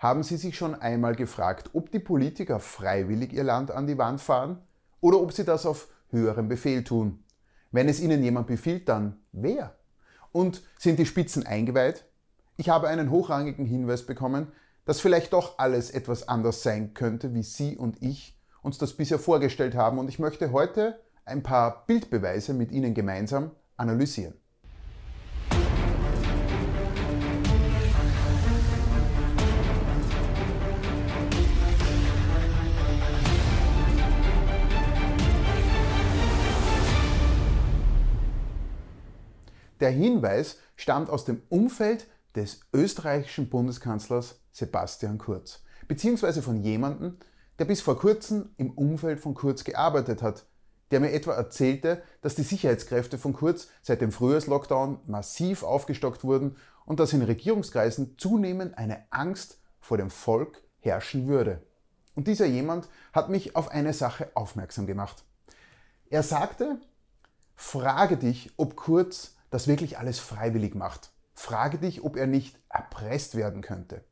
Haben Sie sich schon einmal gefragt, ob die Politiker freiwillig ihr Land an die Wand fahren oder ob sie das auf höherem Befehl tun? Wenn es ihnen jemand befiehlt, dann wer? Und sind die Spitzen eingeweiht? Ich habe einen hochrangigen Hinweis bekommen, dass vielleicht doch alles etwas anders sein könnte, wie Sie und ich uns das bisher vorgestellt haben. Und ich möchte heute ein paar Bildbeweise mit Ihnen gemeinsam analysieren. Der Hinweis stammt aus dem Umfeld des österreichischen Bundeskanzlers Sebastian Kurz, beziehungsweise von jemandem, der bis vor kurzem im Umfeld von Kurz gearbeitet hat, der mir etwa erzählte, dass die Sicherheitskräfte von Kurz seit dem Frühjahrslockdown massiv aufgestockt wurden und dass in Regierungskreisen zunehmend eine Angst vor dem Volk herrschen würde. Und dieser jemand hat mich auf eine Sache aufmerksam gemacht. Er sagte, frage dich, ob Kurz das wirklich alles freiwillig macht. Frage dich, ob er nicht erpresst werden könnte.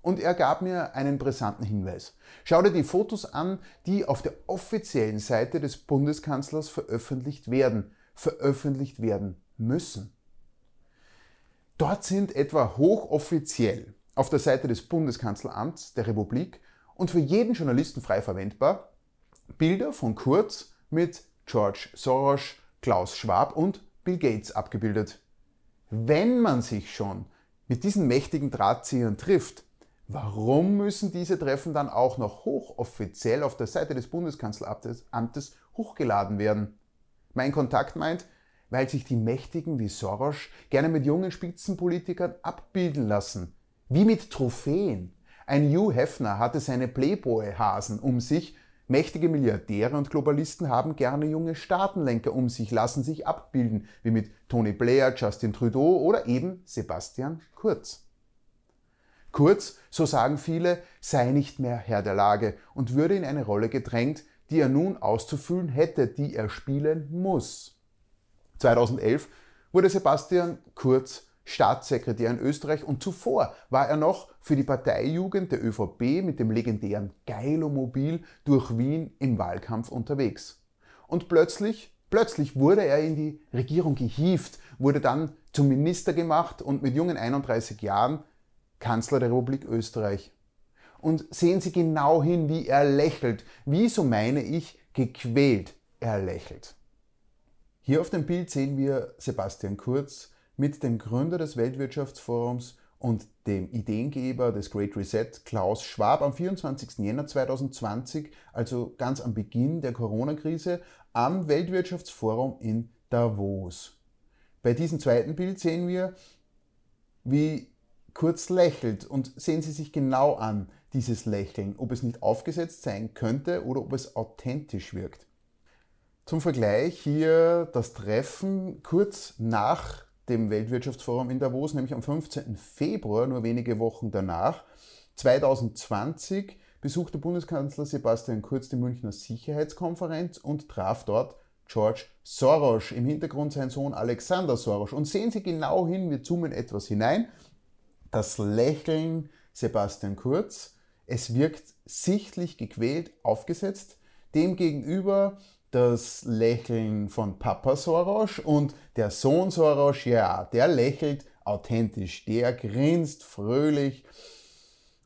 Und er gab mir einen brisanten Hinweis. Schau dir die Fotos an, die auf der offiziellen Seite des Bundeskanzlers veröffentlicht werden, veröffentlicht werden müssen. Dort sind etwa hochoffiziell auf der Seite des Bundeskanzleramts der Republik und für jeden Journalisten frei verwendbar Bilder von Kurz mit George Soros, Klaus Schwab und Bill Gates abgebildet. Wenn man sich schon mit diesen mächtigen Drahtziehern trifft, warum müssen diese Treffen dann auch noch hochoffiziell auf der Seite des Bundeskanzleramtes hochgeladen werden? Mein Kontakt meint, weil sich die Mächtigen wie Soros gerne mit jungen Spitzenpolitikern abbilden lassen, wie mit Trophäen. Ein Hugh Hefner hatte seine Playboy-Hasen um sich Mächtige Milliardäre und Globalisten haben gerne junge Staatenlenker um sich, lassen sich abbilden, wie mit Tony Blair, Justin Trudeau oder eben Sebastian Kurz. Kurz, so sagen viele, sei nicht mehr Herr der Lage und würde in eine Rolle gedrängt, die er nun auszufüllen hätte, die er spielen muss. 2011 wurde Sebastian Kurz Staatssekretär in Österreich und zuvor war er noch für die Parteijugend der ÖVP mit dem legendären Geilomobil durch Wien im Wahlkampf unterwegs. Und plötzlich, plötzlich wurde er in die Regierung gehievt, wurde dann zum Minister gemacht und mit jungen 31 Jahren Kanzler der Republik Österreich. Und sehen Sie genau hin, wie er lächelt, wie, so meine ich, gequält er lächelt. Hier auf dem Bild sehen wir Sebastian Kurz, mit dem Gründer des Weltwirtschaftsforums und dem Ideengeber des Great Reset, Klaus Schwab, am 24. Jänner 2020, also ganz am Beginn der Corona-Krise, am Weltwirtschaftsforum in Davos. Bei diesem zweiten Bild sehen wir, wie Kurz lächelt und sehen Sie sich genau an, dieses Lächeln, ob es nicht aufgesetzt sein könnte oder ob es authentisch wirkt. Zum Vergleich hier das Treffen kurz nach dem Weltwirtschaftsforum in Davos, nämlich am 15. Februar, nur wenige Wochen danach. 2020 besuchte Bundeskanzler Sebastian Kurz die Münchner Sicherheitskonferenz und traf dort George Soros, im Hintergrund sein Sohn Alexander Soros. Und sehen Sie genau hin, wir zoomen etwas hinein. Das Lächeln Sebastian Kurz, es wirkt sichtlich gequält aufgesetzt. Demgegenüber das Lächeln von Papa Soros und der Sohn Soros, ja, der lächelt authentisch, der grinst fröhlich.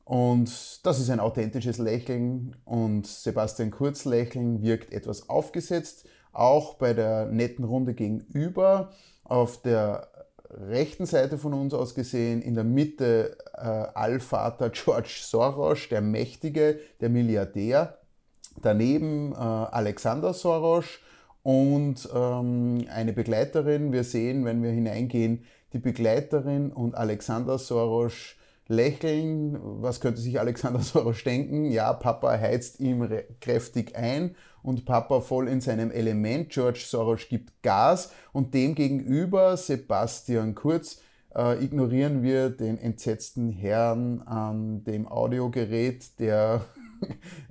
Und das ist ein authentisches Lächeln und Sebastian Kurz Lächeln wirkt etwas aufgesetzt, auch bei der netten Runde gegenüber. Auf der rechten Seite von uns aus gesehen, in der Mitte äh, Allvater George Soros, der Mächtige, der Milliardär, Daneben äh, Alexander Soros und ähm, eine Begleiterin. Wir sehen, wenn wir hineingehen, die Begleiterin und Alexander Soros lächeln. Was könnte sich Alexander Soros denken? Ja, Papa heizt ihm kräftig ein und Papa voll in seinem Element. George Soros gibt Gas und dem gegenüber Sebastian Kurz äh, ignorieren wir den entsetzten Herrn an dem Audiogerät, der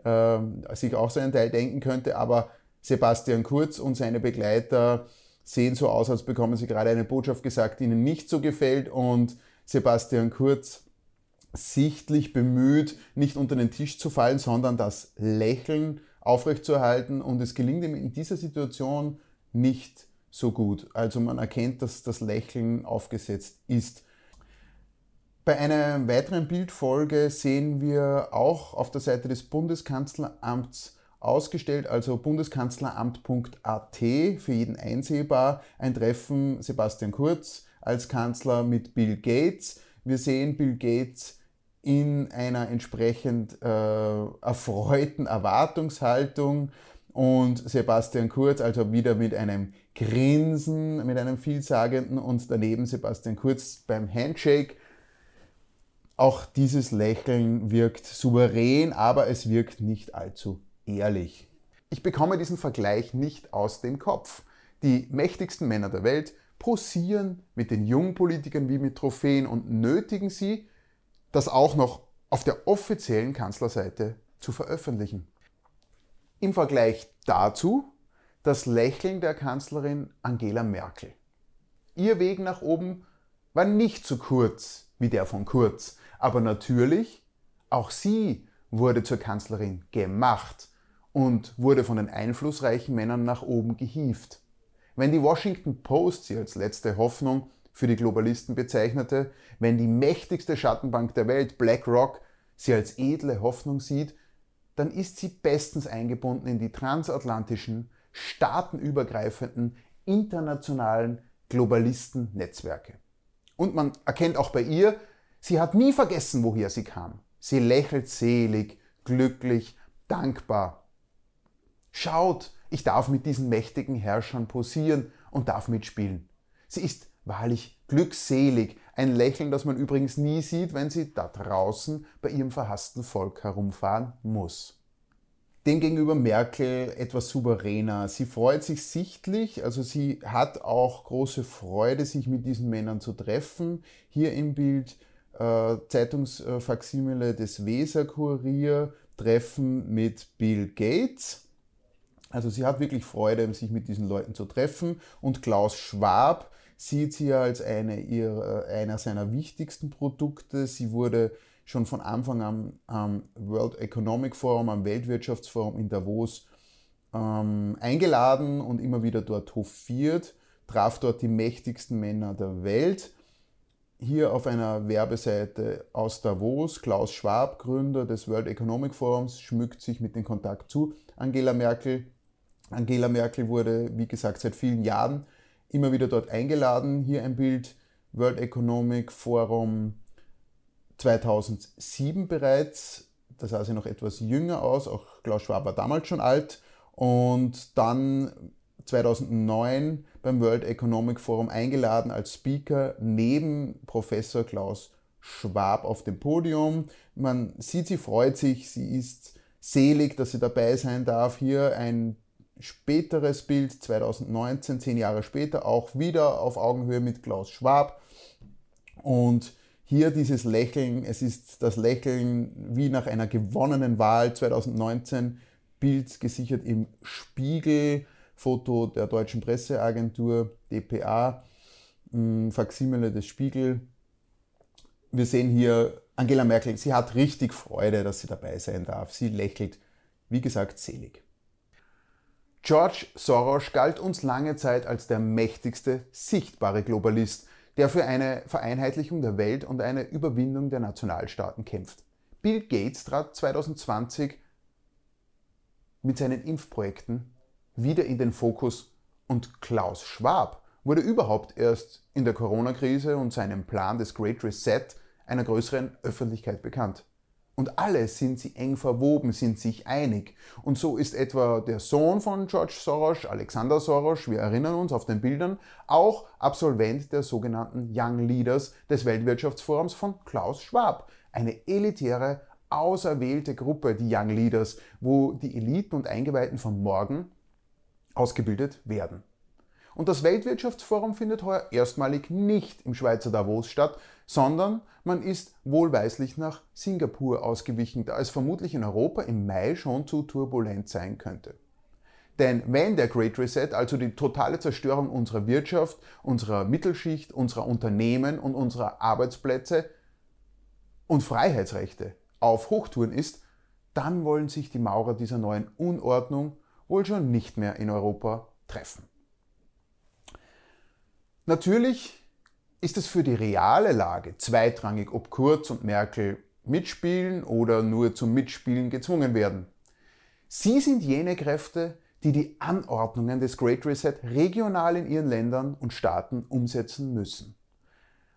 sich auch seinen Teil denken könnte, aber Sebastian Kurz und seine Begleiter sehen so aus, als bekommen sie gerade eine Botschaft gesagt, die ihnen nicht so gefällt und Sebastian Kurz sichtlich bemüht, nicht unter den Tisch zu fallen, sondern das Lächeln aufrechtzuerhalten. Und es gelingt ihm in dieser Situation nicht so gut. Also man erkennt, dass das Lächeln aufgesetzt ist. Bei einer weiteren Bildfolge sehen wir auch auf der Seite des Bundeskanzleramts ausgestellt, also bundeskanzleramt.at, für jeden einsehbar, ein Treffen Sebastian Kurz als Kanzler mit Bill Gates. Wir sehen Bill Gates in einer entsprechend äh, erfreuten Erwartungshaltung und Sebastian Kurz also wieder mit einem Grinsen, mit einem vielsagenden und daneben Sebastian Kurz beim Handshake. Auch dieses Lächeln wirkt souverän, aber es wirkt nicht allzu ehrlich. Ich bekomme diesen Vergleich nicht aus dem Kopf. Die mächtigsten Männer der Welt posieren mit den jungen Politikern wie mit Trophäen und nötigen sie, das auch noch auf der offiziellen Kanzlerseite zu veröffentlichen. Im Vergleich dazu das Lächeln der Kanzlerin Angela Merkel. Ihr Weg nach oben war nicht so kurz wie der von Kurz, aber natürlich, auch sie wurde zur Kanzlerin gemacht und wurde von den einflussreichen Männern nach oben gehievt. Wenn die Washington Post sie als letzte Hoffnung für die Globalisten bezeichnete, wenn die mächtigste Schattenbank der Welt, BlackRock, sie als edle Hoffnung sieht, dann ist sie bestens eingebunden in die transatlantischen, staatenübergreifenden, internationalen Globalisten-Netzwerke. Und man erkennt auch bei ihr, sie hat nie vergessen, woher sie kam. Sie lächelt selig, glücklich, dankbar. Schaut, ich darf mit diesen mächtigen Herrschern posieren und darf mitspielen. Sie ist wahrlich glückselig, ein Lächeln, das man übrigens nie sieht, wenn sie da draußen bei ihrem verhassten Volk herumfahren muss. Demgegenüber Merkel etwas souveräner. Sie freut sich sichtlich, also sie hat auch große Freude, sich mit diesen Männern zu treffen. Hier im Bild äh, Zeitungsfaximile des Weser-Kurier, Treffen mit Bill Gates. Also sie hat wirklich Freude, sich mit diesen Leuten zu treffen. Und Klaus Schwab sieht sie als eine ihrer, einer seiner wichtigsten Produkte. Sie wurde schon von Anfang an am World Economic Forum, am Weltwirtschaftsforum in Davos ähm, eingeladen und immer wieder dort hofiert, traf dort die mächtigsten Männer der Welt. Hier auf einer Werbeseite aus Davos, Klaus Schwab, Gründer des World Economic Forums, schmückt sich mit dem Kontakt zu Angela Merkel. Angela Merkel wurde, wie gesagt, seit vielen Jahren immer wieder dort eingeladen. Hier ein Bild, World Economic Forum 2007 bereits. Da sah sie noch etwas jünger aus, auch Klaus Schwab war damals schon alt. Und dann 2009 beim World Economic Forum eingeladen als Speaker neben Professor Klaus Schwab auf dem Podium. Man sieht, sie freut sich, sie ist selig, dass sie dabei sein darf. Hier ein späteres Bild 2019, zehn Jahre später, auch wieder auf Augenhöhe mit Klaus Schwab. Und hier dieses Lächeln, es ist das Lächeln wie nach einer gewonnenen Wahl 2019, Bild gesichert im Spiegel, Foto der deutschen Presseagentur dpa, hm, Faximile des Spiegel. Wir sehen hier Angela Merkel, sie hat richtig Freude, dass sie dabei sein darf. Sie lächelt, wie gesagt, selig. George Soros galt uns lange Zeit als der mächtigste sichtbare Globalist, der für eine Vereinheitlichung der Welt und eine Überwindung der Nationalstaaten kämpft. Bill Gates trat 2020 mit seinen Impfprojekten wieder in den Fokus und Klaus Schwab wurde überhaupt erst in der Corona-Krise und seinem Plan des Great Reset einer größeren Öffentlichkeit bekannt. Und alle sind sie eng verwoben, sind sich einig. Und so ist etwa der Sohn von George Soros, Alexander Soros, wir erinnern uns auf den Bildern, auch Absolvent der sogenannten Young Leaders des Weltwirtschaftsforums von Klaus Schwab. Eine elitäre, auserwählte Gruppe, die Young Leaders, wo die Eliten und Eingeweihten von morgen ausgebildet werden. Und das Weltwirtschaftsforum findet heuer erstmalig nicht im Schweizer Davos statt, sondern man ist wohlweislich nach Singapur ausgewichen, da es vermutlich in Europa im Mai schon zu turbulent sein könnte. Denn wenn der Great Reset, also die totale Zerstörung unserer Wirtschaft, unserer Mittelschicht, unserer Unternehmen und unserer Arbeitsplätze und Freiheitsrechte auf Hochtouren ist, dann wollen sich die Maurer dieser neuen Unordnung wohl schon nicht mehr in Europa treffen. Natürlich ist es für die reale Lage zweitrangig, ob Kurz und Merkel mitspielen oder nur zum Mitspielen gezwungen werden. Sie sind jene Kräfte, die die Anordnungen des Great Reset regional in ihren Ländern und Staaten umsetzen müssen.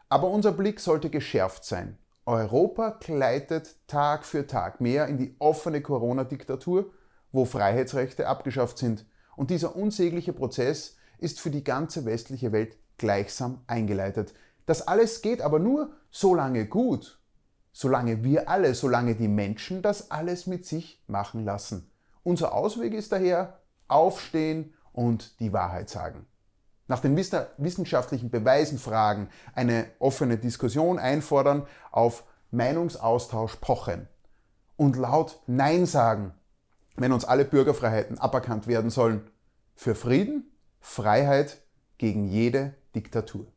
Aber unser Blick sollte geschärft sein. Europa gleitet Tag für Tag mehr in die offene Corona-Diktatur, wo Freiheitsrechte abgeschafft sind. Und dieser unsägliche Prozess ist für die ganze westliche Welt gleichsam eingeleitet. Das alles geht aber nur so lange gut, solange wir alle, solange die Menschen das alles mit sich machen lassen. Unser Ausweg ist daher aufstehen und die Wahrheit sagen. Nach den wissenschaftlichen Beweisen fragen, eine offene Diskussion einfordern, auf Meinungsaustausch pochen und laut Nein sagen, wenn uns alle Bürgerfreiheiten aberkannt werden sollen. Für Frieden, Freiheit gegen jede Diktatur.